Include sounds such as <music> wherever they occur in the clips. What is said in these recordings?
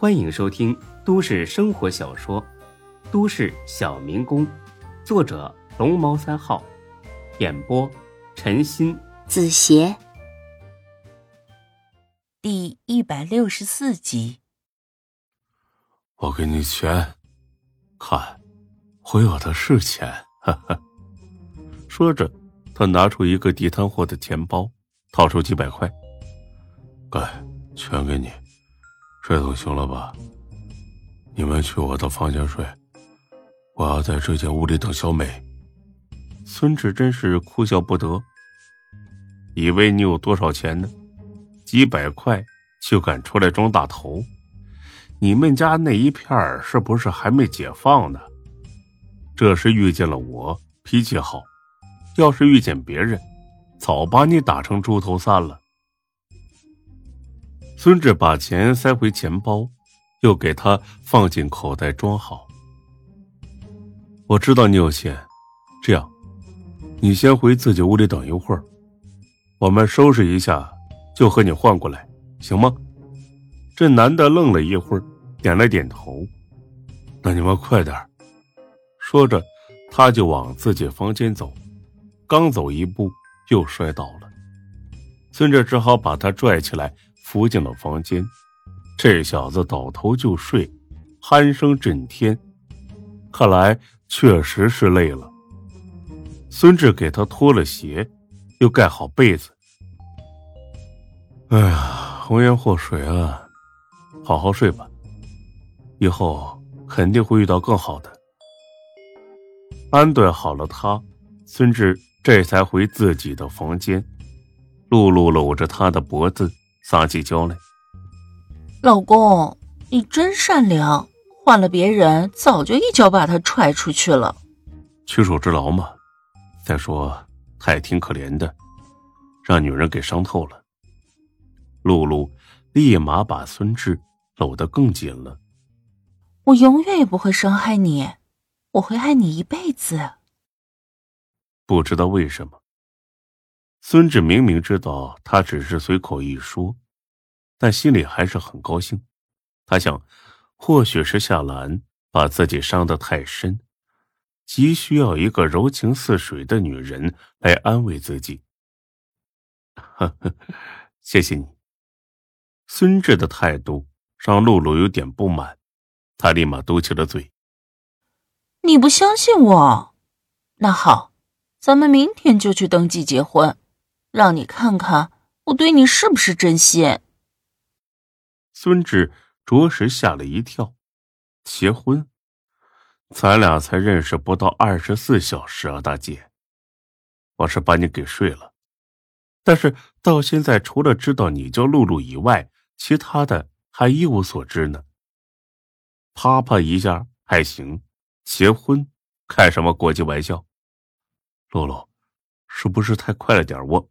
欢迎收听都市生活小说《都市小民工》，作者龙猫三号，演播陈鑫、子邪，第一百六十四集。我给你钱，看，我有的是钱。哈哈。说着，他拿出一个地摊货的钱包，掏出几百块，给全给你。这总行了吧？你们去我的房间睡，我要在这间屋里等小美。孙志真是哭笑不得，以为你有多少钱呢？几百块就敢出来装大头？你们家那一片是不是还没解放呢？这是遇见了我，脾气好；要是遇见别人，早把你打成猪头散了。孙志把钱塞回钱包，又给他放进口袋装好。我知道你有钱，这样，你先回自己屋里等一会儿，我们收拾一下，就和你换过来，行吗？这男的愣了一会儿，点了点头。那你们快点说着，他就往自己房间走，刚走一步又摔倒了。孙志只好把他拽起来。扶进了房间，这小子倒头就睡，鼾声震天，看来确实是累了。孙志给他脱了鞋，又盖好被子。哎呀，红颜祸水啊！好好睡吧，以后肯定会遇到更好的。安顿好了他，孙志这才回自己的房间。露露搂着他的脖子。撒起娇来，老公，你真善良。换了别人，早就一脚把他踹出去了。屈手之劳嘛。再说他也挺可怜的，让女人给伤透了。露露立马把孙志搂得更紧了。我永远也不会伤害你，我会爱你一辈子。不知道为什么。孙志明明知道他只是随口一说，但心里还是很高兴。他想，或许是夏兰把自己伤得太深，急需要一个柔情似水的女人来安慰自己。呵呵，谢谢你。孙志的态度让露露有点不满，他立马嘟起了嘴：“你不相信我？那好，咱们明天就去登记结婚。”让你看看我对你是不是真心。孙志着实吓了一跳，结婚？咱俩才认识不到二十四小时啊，大姐！我是把你给睡了，但是到现在除了知道你叫露露以外，其他的还一无所知呢。啪啪一下还行，结婚？开什么国际玩笑？露露，是不是太快了点？我。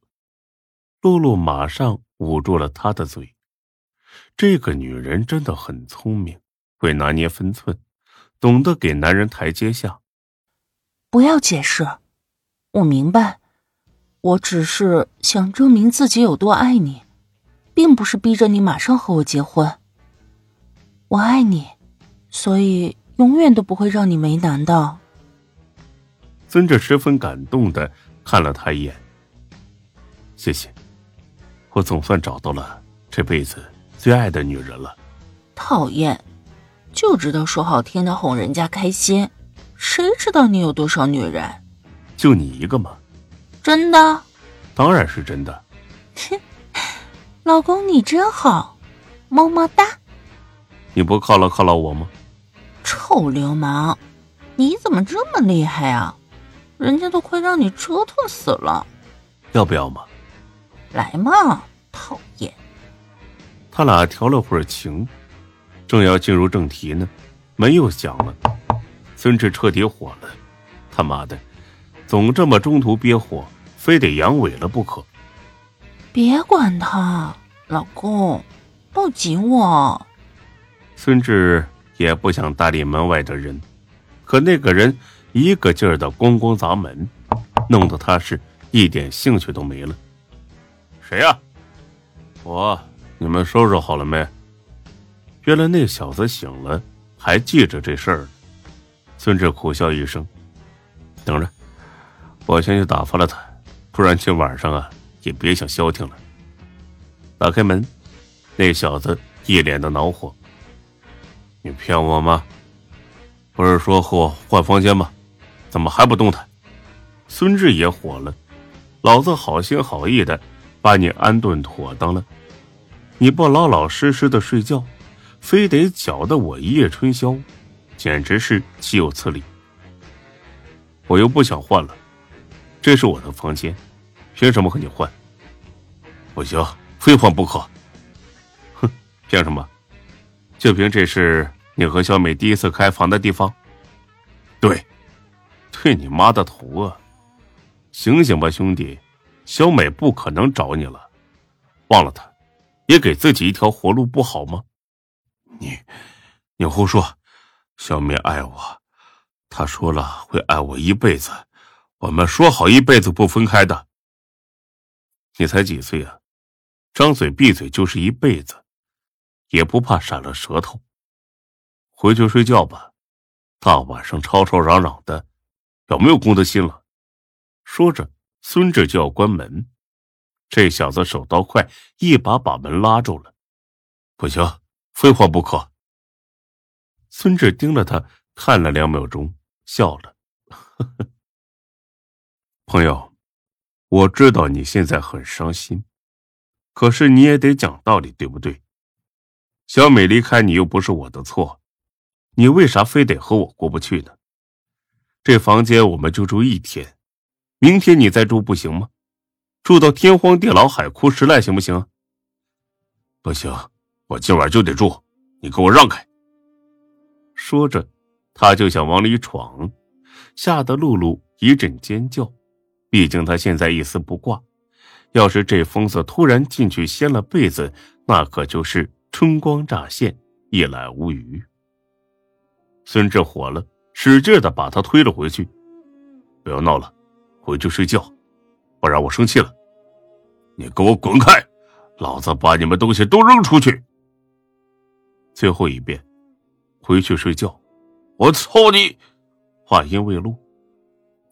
露露马上捂住了他的嘴。这个女人真的很聪明，会拿捏分寸，懂得给男人台阶下。不要解释，我明白。我只是想证明自己有多爱你，并不是逼着你马上和我结婚。我爱你，所以永远都不会让你为难的。孙哲十分感动的看了他一眼，谢谢。我总算找到了这辈子最爱的女人了。讨厌，就知道说好听的哄人家开心，谁知道你有多少女人？就你一个吗？真的？当然是真的。哼，老公你真好，么么哒。你不犒劳犒劳我吗？臭流氓，你怎么这么厉害啊？人家都快让你折腾死了。要不要嘛？来嘛，讨厌！他俩调了会儿情，正要进入正题呢，门又响了。孙志彻底火了，他妈的，总这么中途憋火，非得阳痿了不可。别管他，老公，抱紧我。孙志也不想搭理门外的人，可那个人一个劲儿的咣咣砸门，弄得他是一点兴趣都没了。谁呀？我，你们收拾好了没？原来那小子醒了，还记着这事儿。孙志苦笑一声，等着，我先去打发了他，不然今晚上啊也别想消停了。打开门，那小子一脸的恼火：“你骗我吗？不是说和我换房间吗？怎么还不动弹？”孙志也火了：“老子好心好意的把你安顿妥当了，你不老老实实的睡觉？”非得搅得我一夜春宵，简直是岂有此理！我又不想换了，这是我的房间，凭什么和你换？不行，非换不可！哼，凭什么？就凭这是你和小美第一次开房的地方？对，对你妈的头啊！醒醒吧，兄弟，小美不可能找你了，忘了她，也给自己一条活路不好吗？你，你胡说！小美爱我，她说了会爱我一辈子，我们说好一辈子不分开的。你才几岁啊？张嘴闭嘴就是一辈子，也不怕闪了舌头。回去睡觉吧，大晚上吵吵嚷嚷的，有没有公德心了？说着，孙志就要关门，这小子手刀快，一把把门拉住了。不行。非换不可。孙志盯着他看了两秒钟，笑了：“ <laughs> 朋友，我知道你现在很伤心，可是你也得讲道理，对不对？小美离开你又不是我的错，你为啥非得和我过不去呢？这房间我们就住一天，明天你再住不行吗？住到天荒地老、海枯石烂，行不行？不行。”我今晚就得住，你给我让开！说着，他就想往里闯，吓得露露一阵尖叫。毕竟他现在一丝不挂，要是这疯子突然进去掀了被子，那可就是春光乍现，一览无余。孙志火了，使劲的把他推了回去：“不要闹了，回去睡觉，不然我生气了。你给我滚开，老子把你们东西都扔出去！”最后一遍，回去睡觉。我操你！话音未落，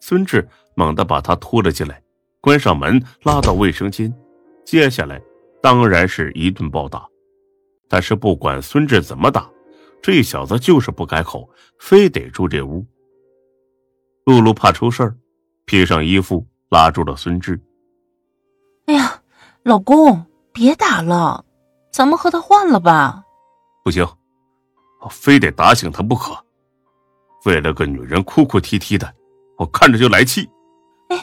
孙志猛地把他拖了进来，关上门，拉到卫生间。接下来当然是一顿暴打。但是不管孙志怎么打，这小子就是不改口，非得住这屋。露露怕出事儿，披上衣服拉住了孙志。哎呀，老公，别打了，咱们和他换了吧。不行，我非得打醒他不可。为了个女人哭哭啼啼的，我看着就来气。哎，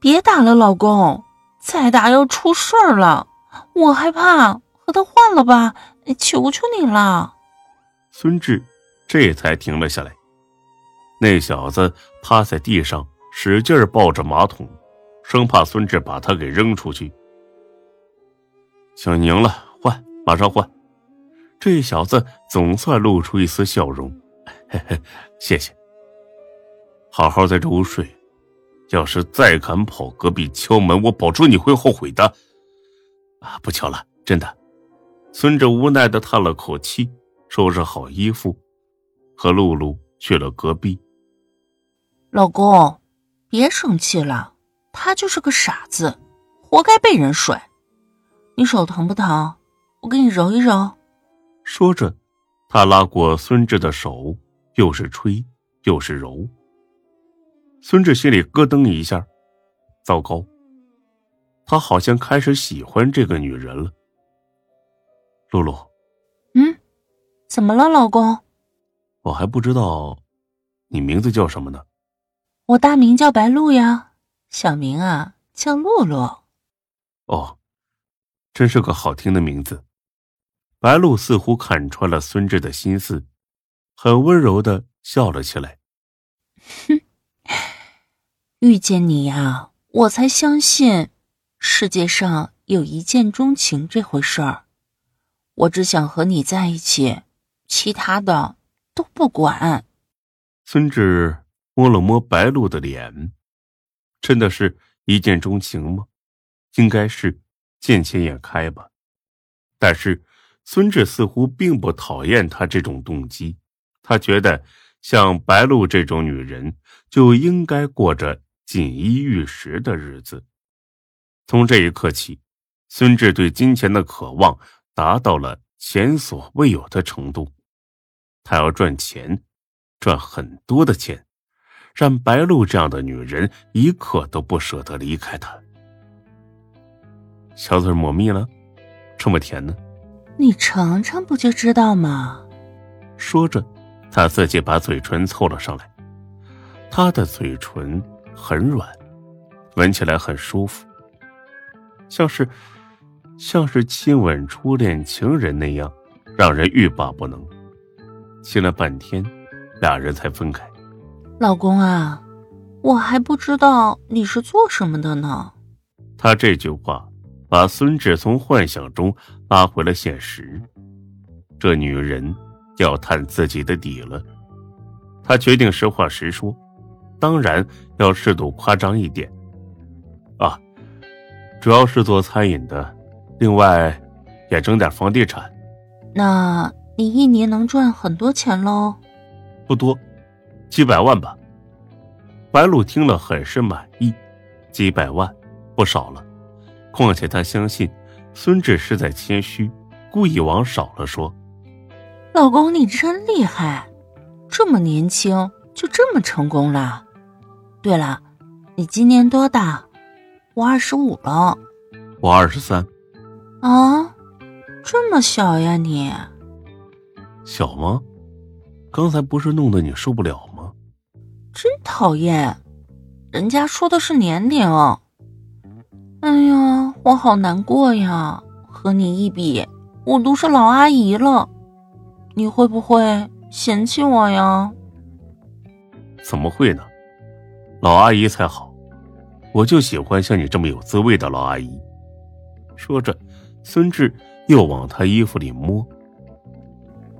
别打了，老公，再打要出事儿了，我害怕。和他换了吧，求求你了。孙志这才停了下来。那小子趴在地上，使劲抱着马桶，生怕孙志把他给扔出去。想赢了，换，马上换。这小子总算露出一丝笑容，嘿嘿，谢谢。好好在这屋睡，要是再敢跑隔壁敲门，我保证你会后悔的。啊，不敲了，真的。孙志无奈的叹了口气，收拾好衣服，和露露去了隔壁。老公，别生气了，他就是个傻子，活该被人甩。你手疼不疼？我给你揉一揉。说着，他拉过孙志的手，又是吹又是揉。孙志心里咯噔一下，糟糕，他好像开始喜欢这个女人了。露露，嗯，怎么了，老公？我还不知道，你名字叫什么呢？我大名叫白露呀，小名啊叫露露。哦，真是个好听的名字。白露似乎看穿了孙志的心思，很温柔的笑了起来。哼，遇见你呀，我才相信世界上有一见钟情这回事儿。我只想和你在一起，其他的都不管。孙志摸了摸白露的脸，真的是一见钟情吗？应该是见钱眼开吧。但是。孙志似乎并不讨厌他这种动机，他觉得像白露这种女人就应该过着锦衣玉食的日子。从这一刻起，孙志对金钱的渴望达到了前所未有的程度。他要赚钱，赚很多的钱，让白露这样的女人一刻都不舍得离开他。小嘴抹蜜了，这么甜呢？你尝尝不就知道吗？说着，他自己把嘴唇凑了上来。他的嘴唇很软，闻起来很舒服，像是像是亲吻初恋情人那样，让人欲罢不能。亲了半天，俩人才分开。老公啊，我还不知道你是做什么的呢。他这句话。把孙志从幻想中拉回了现实。这女人要探自己的底了，他决定实话实说，当然要适度夸张一点。啊，主要是做餐饮的，另外也整点房地产。那你一年能赚很多钱喽？不多，几百万吧。白露听了很是满意，几百万不少了。况且他相信，孙志是在谦虚，故意往少了说。老公，你真厉害，这么年轻就这么成功了。对了，你今年多大？我二十五了。我二十三。啊，这么小呀你？小吗？刚才不是弄得你受不了吗？真讨厌，人家说的是年龄。哎呀，我好难过呀！和你一比，我都是老阿姨了，你会不会嫌弃我呀？怎么会呢？老阿姨才好，我就喜欢像你这么有滋味的老阿姨。说着，孙志又往她衣服里摸。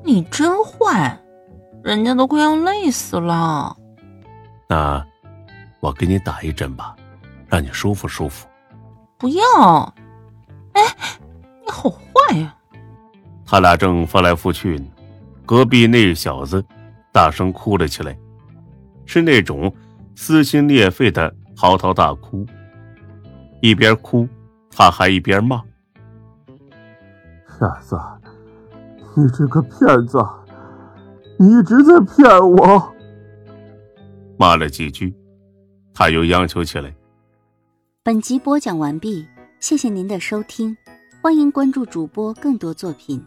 你真坏，人家都快要累死了。那我给你打一针吧，让你舒服舒服。不要！哎，你好坏呀！他俩正翻来覆去呢，隔壁那小子大声哭了起来，是那种撕心裂肺的嚎啕大哭。一边哭，他还一边骂：“傻子！你这个骗子！你一直在骗我！”骂了几句，他又央求起来。本集播讲完毕，谢谢您的收听，欢迎关注主播更多作品。